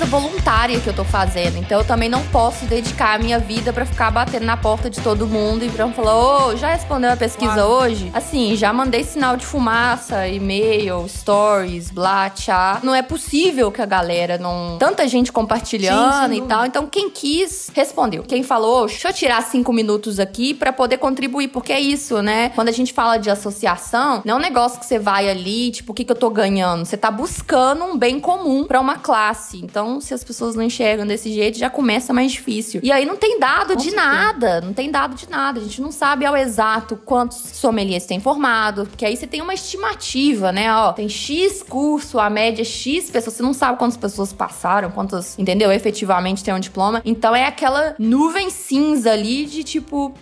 Coisa voluntária que eu tô fazendo. Então eu também não posso dedicar a minha vida para ficar batendo na porta de todo mundo e pra falar, ô, oh, já respondeu a pesquisa claro. hoje? Assim, já mandei sinal de fumaça, e-mail, stories, blá, tchá. Não é possível que a galera não. Tanta gente compartilhando Sim, e tal. Então, quem quis, respondeu. Quem falou, deixa eu tirar cinco minutos aqui para poder contribuir, porque é isso, né? Quando a gente fala de associação, não é um negócio que você vai ali, tipo, o que, que eu tô ganhando? Você tá buscando um bem comum para uma classe. Então, então, se as pessoas não enxergam desse jeito, já começa mais difícil. E aí não tem dado Com de certeza. nada, não tem dado de nada. A gente não sabe ao exato quantos sommeliers tem formado, porque aí você tem uma estimativa, né? Ó, tem X curso, a média é X pessoas, você não sabe quantas pessoas passaram, quantas, entendeu? Efetivamente tem um diploma. Então é aquela nuvem cinza ali de tipo,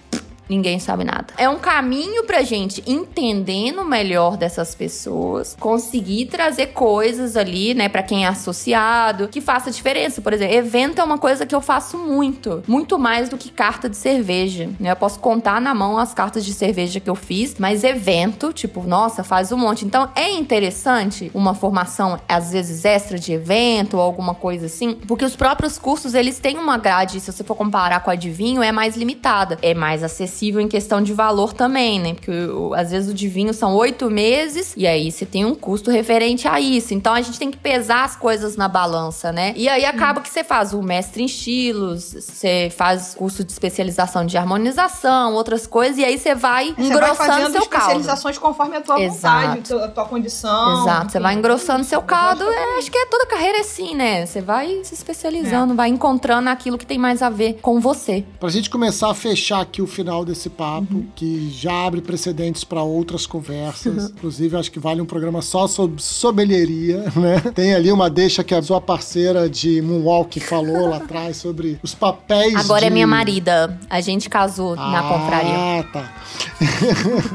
ninguém sabe nada. É um caminho pra gente entendendo melhor dessas pessoas, conseguir trazer coisas ali, né, para quem é associado, que faça diferença. Por exemplo, evento é uma coisa que eu faço muito, muito mais do que carta de cerveja. Né? Eu posso contar na mão as cartas de cerveja que eu fiz, mas evento, tipo, nossa, faz um monte. Então é interessante uma formação às vezes extra de evento ou alguma coisa assim, porque os próprios cursos eles têm uma grade, se você for comparar com a Adivinho, é mais limitada, é mais acessível acessível em questão de valor também, né? Porque às vezes o de vinho são oito meses e aí você tem um custo referente a isso. Então a gente tem que pesar as coisas na balança, né? E aí acaba hum. que você faz o mestre em estilos, você faz curso de especialização de harmonização, outras coisas, e aí você vai você engrossando vai fazendo seu caldo. especializações conforme a tua Exato. vontade, a tua condição. Exato, você vai engrossando seu caldo. É, acho que é toda carreira é assim, né? Você vai se especializando, é. vai encontrando aquilo que tem mais a ver com você. Pra gente começar a fechar aqui o final desse papo, uhum. que já abre precedentes para outras conversas. Uhum. Inclusive, acho que vale um programa só sobre somelheria, né? Tem ali uma deixa que a sua parceira de Moonwalk falou lá atrás sobre os papéis. Agora é de... é minha marida. A gente casou ah, na confraria. Ah, tá.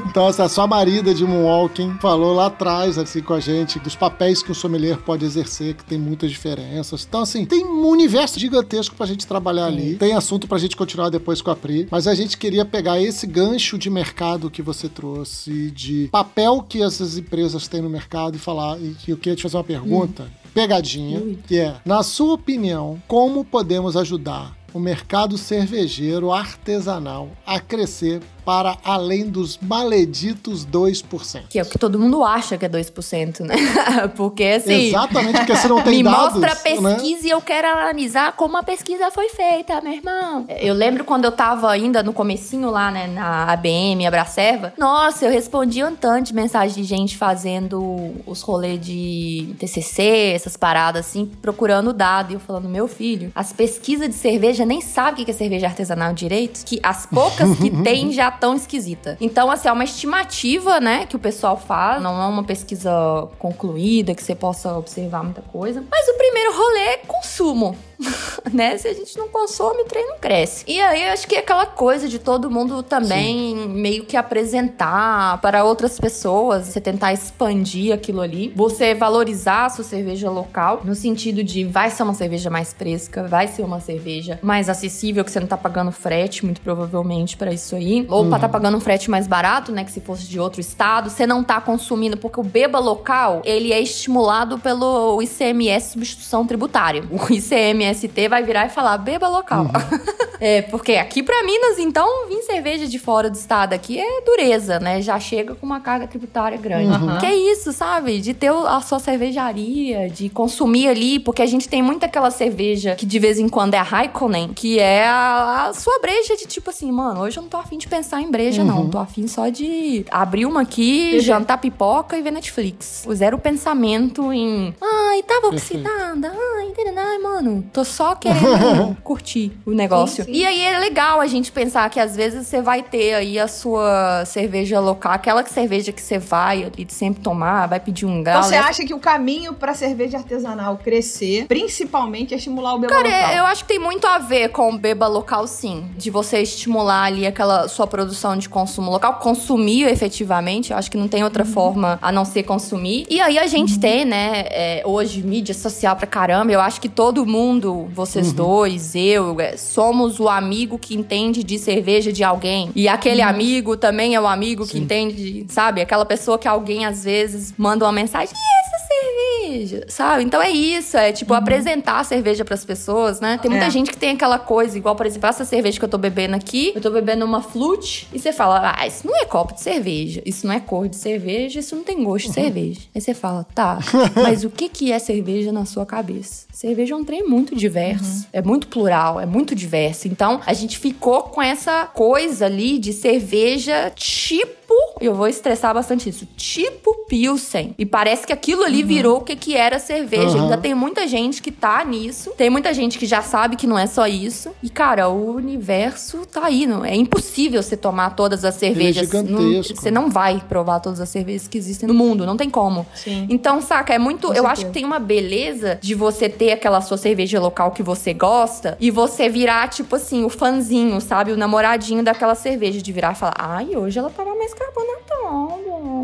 então, essa sua marida de Moonwalking falou lá atrás, assim, com a gente, dos papéis que o sommelier pode exercer, que tem muitas diferenças. Então, assim, tem um universo gigantesco pra gente trabalhar Sim. ali. Tem assunto pra gente continuar depois com a Pri, mas a gente queria pegar pegar esse gancho de mercado que você trouxe, de papel que essas empresas têm no mercado e falar. E eu queria te fazer uma pergunta, hum. pegadinha, que é: na sua opinião, como podemos ajudar o mercado cervejeiro artesanal a crescer para além dos maleditos 2%. Que é o que todo mundo acha que é 2%, né? porque assim. Exatamente, porque você não tem me dados. Me mostra a né? pesquisa né? e eu quero analisar como a pesquisa foi feita, meu irmão. Eu lembro quando eu tava ainda no comecinho lá, né, na ABM, Abracerva. Nossa, eu respondia um tanto de mensagem de gente fazendo os rolês de TCC, essas paradas assim, procurando dado. E eu falando, meu filho, as pesquisas de cerveja nem sabem o que é cerveja artesanal direito, que as poucas que tem já tão esquisita. Então, assim, é uma estimativa, né, que o pessoal faz. Não é uma pesquisa concluída, que você possa observar muita coisa. Mas o primeiro rolê é consumo. né? Se a gente não consome, o trem não cresce. E aí, eu acho que é aquela coisa de todo mundo também Sim. meio que apresentar para outras pessoas, você tentar expandir aquilo ali, você valorizar a sua cerveja local, no sentido de vai ser uma cerveja mais fresca, vai ser uma cerveja mais acessível, que você não tá pagando frete, muito provavelmente, para isso aí. Ou uhum. pra tá pagando um frete mais barato, né? Que se fosse de outro estado, você não tá consumindo, porque o beba local, ele é estimulado pelo ICMS substituição tributária. O ICMS MST vai virar e falar, beba local. é, porque aqui pra Minas, então, vir cerveja de fora do estado aqui é dureza, né? Já chega com uma carga tributária grande. Uhum. Que é isso, sabe? De ter a sua cervejaria, de consumir ali, porque a gente tem muito aquela cerveja que de vez em quando é a Raikkonen, que é a, a sua breja de tipo assim, mano, hoje eu não tô afim de pensar em breja, não. Tô afim só de abrir uma aqui, Perfeito. jantar pipoca e ver Netflix. O zero pensamento em. Ai, tava oxidada. Ai, entendeu? Ai, mano, tô só querendo curtir o negócio. Sim, sim. E aí é legal a gente pensar que às vezes você vai ter aí a sua cerveja local, aquela cerveja que você vai ali de sempre tomar, vai pedir um grau. Então você leva- acha que o caminho pra cerveja artesanal crescer, principalmente, é estimular o beba Cara, local? é- eu acho que tem muito a ver com o beba local, sim. De você estimular ali aquela sua produção de consumo local, consumir efetivamente. Eu acho que não tem outra forma a não ser consumir. E aí a gente tem, né, é, hoje mídia social pra caramba. Eu acho que todo mundo, vocês dois, eu, é, somos o amigo que entende de cerveja de alguém. E aquele amigo também é o amigo que Sim. entende, sabe? Aquela pessoa que alguém às vezes manda uma mensagem. Essa cerveja, sabe? Então é isso, é tipo apresentar a cerveja pras pessoas, né? Tem muita É. gente que tem aquela coisa, igual, por exemplo, essa cerveja que eu tô bebendo aqui, eu tô bebendo uma flute, e você fala, ah, isso não é copo de cerveja, isso não é cor de cerveja, isso não tem gosto de cerveja. Aí você fala, tá, mas o que que é cerveja na sua cabeça? Cerveja é um trem muito diverso, é muito plural, é muito diverso. Então, a gente ficou com essa coisa ali de cerveja tipo eu vou estressar bastante isso. Tipo Pilsen. E parece que aquilo ali virou o que, que era cerveja. Uhum. Ainda tem muita gente que tá nisso. Tem muita gente que já sabe que não é só isso. E, cara, o universo tá aí. Não, é impossível você tomar todas as cervejas. Não- gigantesco. você não vai provar todas as cervejas que existem no mundo. Não tem como. Sim. Então, saca, é muito. Com eu certeza. acho que tem uma beleza de você ter aquela sua cerveja local que você gosta e você virar, tipo assim, o fanzinho, sabe? O namoradinho daquela cerveja. De virar e falar, ai, hoje ela tava mais Carbona.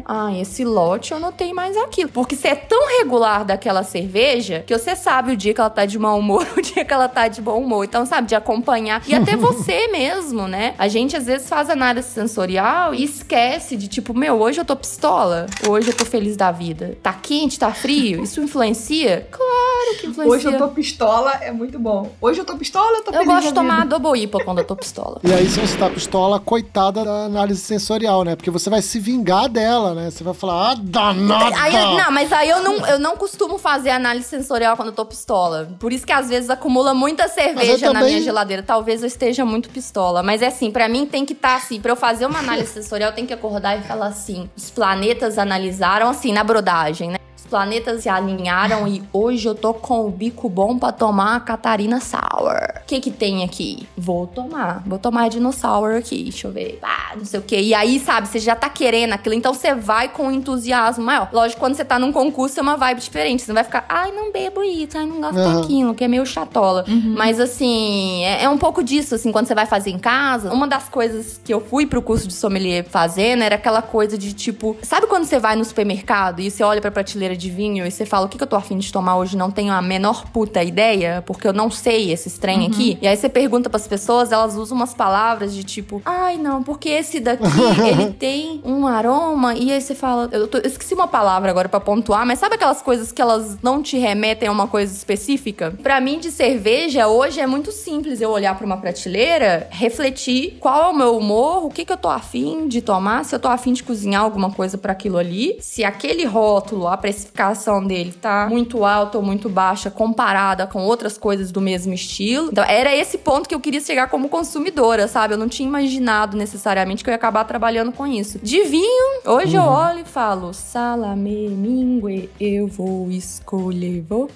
Ai, esse lote eu notei mais aquilo. Porque você é tão regular daquela cerveja que você sabe o dia que ela tá de mau humor, o dia que ela tá de bom humor. Então, sabe, de acompanhar. E até você mesmo, né? A gente às vezes faz análise sensorial e esquece de tipo, meu, hoje eu tô pistola, hoje eu tô feliz da vida. Tá quente, tá frio? Isso influencia? Claro que influencia. Hoje eu tô pistola, é muito bom. Hoje eu tô pistola, eu tô Eu feliz gosto de tomar double IPA quando eu tô pistola. E aí, se você tá pistola, coitada da análise sensorial, né? Porque você vai se vingar dela, né? Você vai falar, ah, danada! Aí, não, mas aí eu não, eu não costumo fazer análise sensorial quando eu tô pistola. Por isso que às vezes acumula muita cerveja eu na também- minha geladeira. Talvez eu esteja muito pistola. Mas é assim, pra mim tem que estar assim. Pra eu fazer uma análise sensorial, tem que acordar e falar assim: os planetas analisaram, assim, na brodagem, né? Planetas se alinharam e hoje eu tô com o bico bom pra tomar a Catarina Sour. O que que tem aqui? Vou tomar. Vou tomar a Dinossauro aqui. Deixa eu ver. Ah, não sei o quê. E aí, sabe, você já tá querendo aquilo. Então você vai com um entusiasmo maior. Lógico, quando você tá num concurso é uma vibe diferente. Você não vai ficar, ai, não bebo isso, ai, não gosto Aham. daquilo, que é meio chatola. Mas assim, é, é um pouco disso, assim, quando você vai fazer em casa. Uma das coisas que eu fui pro curso de sommelier fazendo era aquela coisa de tipo, sabe quando você vai no supermercado e você olha pra prateleira de vinho e você fala, o que, que eu tô afim de tomar hoje? Não tenho a menor puta ideia, porque eu não sei esses trem aqui. E aí você pergunta pras pessoas, elas usam umas palavras de tipo, ai não, porque esse daqui, ele tem um aroma. E aí você fala, eu, tô- eu esqueci uma palavra agora pra pontuar, mas sabe aquelas coisas que elas não te remetem a uma coisa específica? Pra mim, de cerveja, hoje é muito simples eu olhar pra uma prateleira, refletir qual é o meu humor, o que, que eu tô afim de tomar, se eu tô afim de cozinhar alguma coisa pra aquilo ali, se aquele rótulo, a precificação dele tá muito alta ou muito baixa comparada com outras coisas do mesmo estilo. Então, era esse ponto que eu queria chegar como consumidora, sabe? Eu não tinha imaginado necessariamente que eu ia acabar trabalhando com isso. De vinho, hoje eu olho e falo, salame, mingue, eu vou escolher, vou.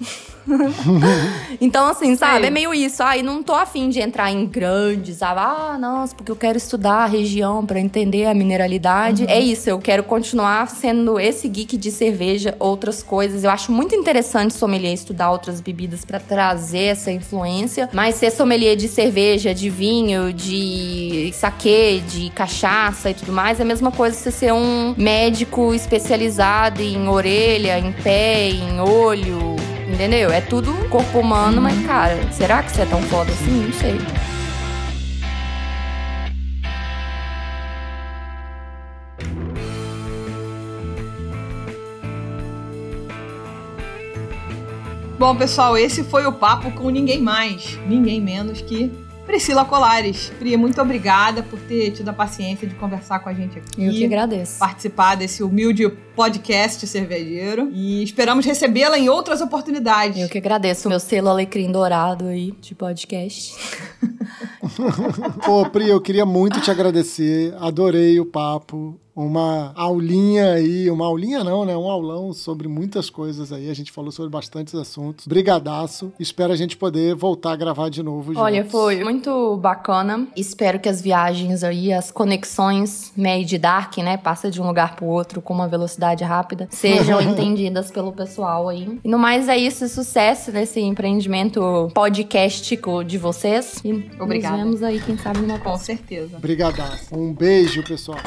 então, assim, sabe? É meio isso. Ai, não tô afim de entrar em grandes. Ah, nossa, porque eu quero estudar a região pra entender a mineralidade. É isso, eu quero continuar sendo esse geek de cerveja, outras coisas. Eu acho muito interessante sommelier estudar outras bebidas pra trazer essa influência. Mas ser sommelier de cerveja, de vinho, de saquê, de cachaça e tudo mais, é a mesma coisa você ser um médico especializado em orelha, em pé, em olho. Entendeu? É tudo corpo humano, mas, cara, será que você é tão foda assim? Não sei. Bom, pessoal, esse foi o papo com ninguém mais, ninguém menos que Priscila Colares. Pri, muito obrigada por ter tido a paciência de conversar com a gente aqui. Eu que agradeço. Participar desse humilde podcast cervejeiro. E esperamos recebê-la em outras oportunidades. Eu que agradeço o meu selo alecrim dourado aí de podcast. Pô, Pri, eu queria muito te agradecer. Adorei o papo uma aulinha aí, uma aulinha não, né? Um aulão sobre muitas coisas aí. A gente falou sobre bastantes assuntos. Brigadaço. Espero a gente poder voltar a gravar de novo. Olha, juntos. foi muito bacana. Espero que as viagens aí, as conexões Made Dark, né? Passa de um lugar pro outro com uma velocidade rápida, sejam entendidas pelo pessoal aí. E no mais é isso, sucesso nesse empreendimento podcastico de vocês. E Obrigada. nos vemos aí, quem sabe, numa Com certeza. Brigadaço. Um beijo, pessoal.